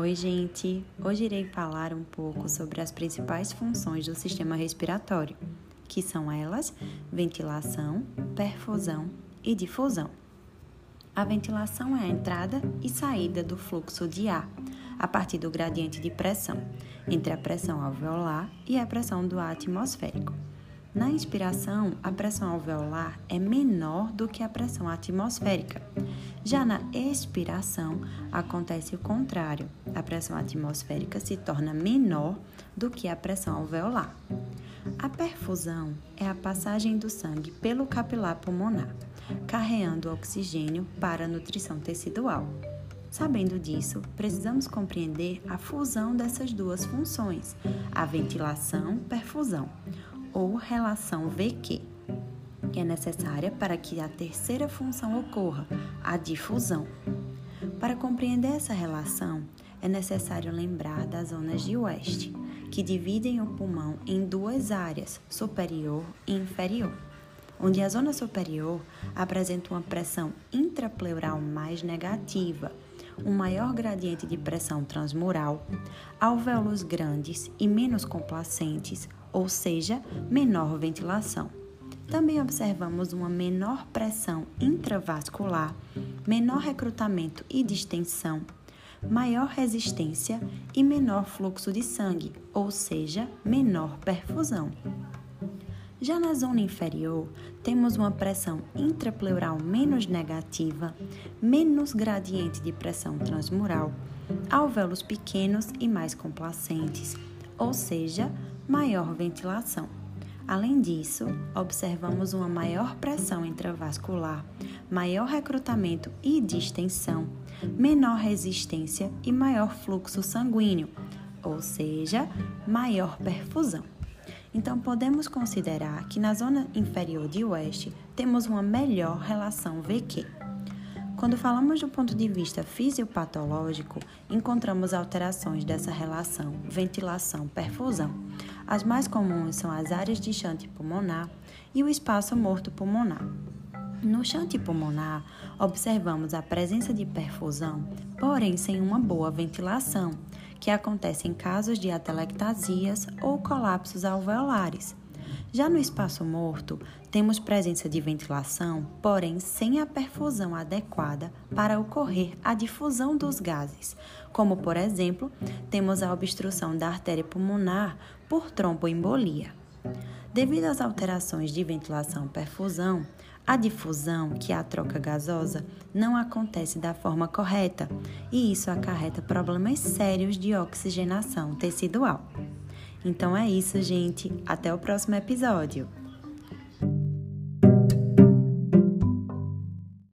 Oi, gente! Hoje irei falar um pouco sobre as principais funções do sistema respiratório, que são elas ventilação, perfusão e difusão. A ventilação é a entrada e saída do fluxo de ar a partir do gradiente de pressão entre a pressão alveolar e a pressão do ar atmosférico. Na inspiração, a pressão alveolar é menor do que a pressão atmosférica. Já na expiração, acontece o contrário. A pressão atmosférica se torna menor do que a pressão alveolar. A perfusão é a passagem do sangue pelo capilar pulmonar, carreando oxigênio para a nutrição tecidual. Sabendo disso, precisamos compreender a fusão dessas duas funções, a ventilação-perfusão ou relação VQ, que é necessária para que a terceira função ocorra, a difusão. Para compreender essa relação, é necessário lembrar das zonas de West, que dividem o pulmão em duas áreas, superior e inferior, onde a zona superior apresenta uma pressão intrapleural mais negativa, um maior gradiente de pressão transmural, alvéolos grandes e menos complacentes, ou seja, menor ventilação. Também observamos uma menor pressão intravascular, menor recrutamento e distensão, maior resistência e menor fluxo de sangue, ou seja, menor perfusão. Já na zona inferior, temos uma pressão intrapleural menos negativa, menos gradiente de pressão transmural, alvéolos pequenos e mais complacentes, ou seja, maior ventilação. Além disso, observamos uma maior pressão intravascular, maior recrutamento e distensão, menor resistência e maior fluxo sanguíneo, ou seja, maior perfusão. Então, podemos considerar que na zona inferior de oeste temos uma melhor relação VQ. Quando falamos do ponto de vista fisiopatológico, encontramos alterações dessa relação ventilação-perfusão. As mais comuns são as áreas de chante pulmonar e o espaço morto pulmonar. No chante pulmonar, observamos a presença de perfusão, porém sem uma boa ventilação, que acontece em casos de atelectasias ou colapsos alveolares. Já no espaço morto, temos presença de ventilação, porém sem a perfusão adequada para ocorrer a difusão dos gases, como por exemplo, temos a obstrução da artéria pulmonar por tromboembolia. Devido às alterações de ventilação-perfusão, a difusão, que é a troca gasosa, não acontece da forma correta e isso acarreta problemas sérios de oxigenação tecidual. Então é isso, gente. Até o próximo episódio.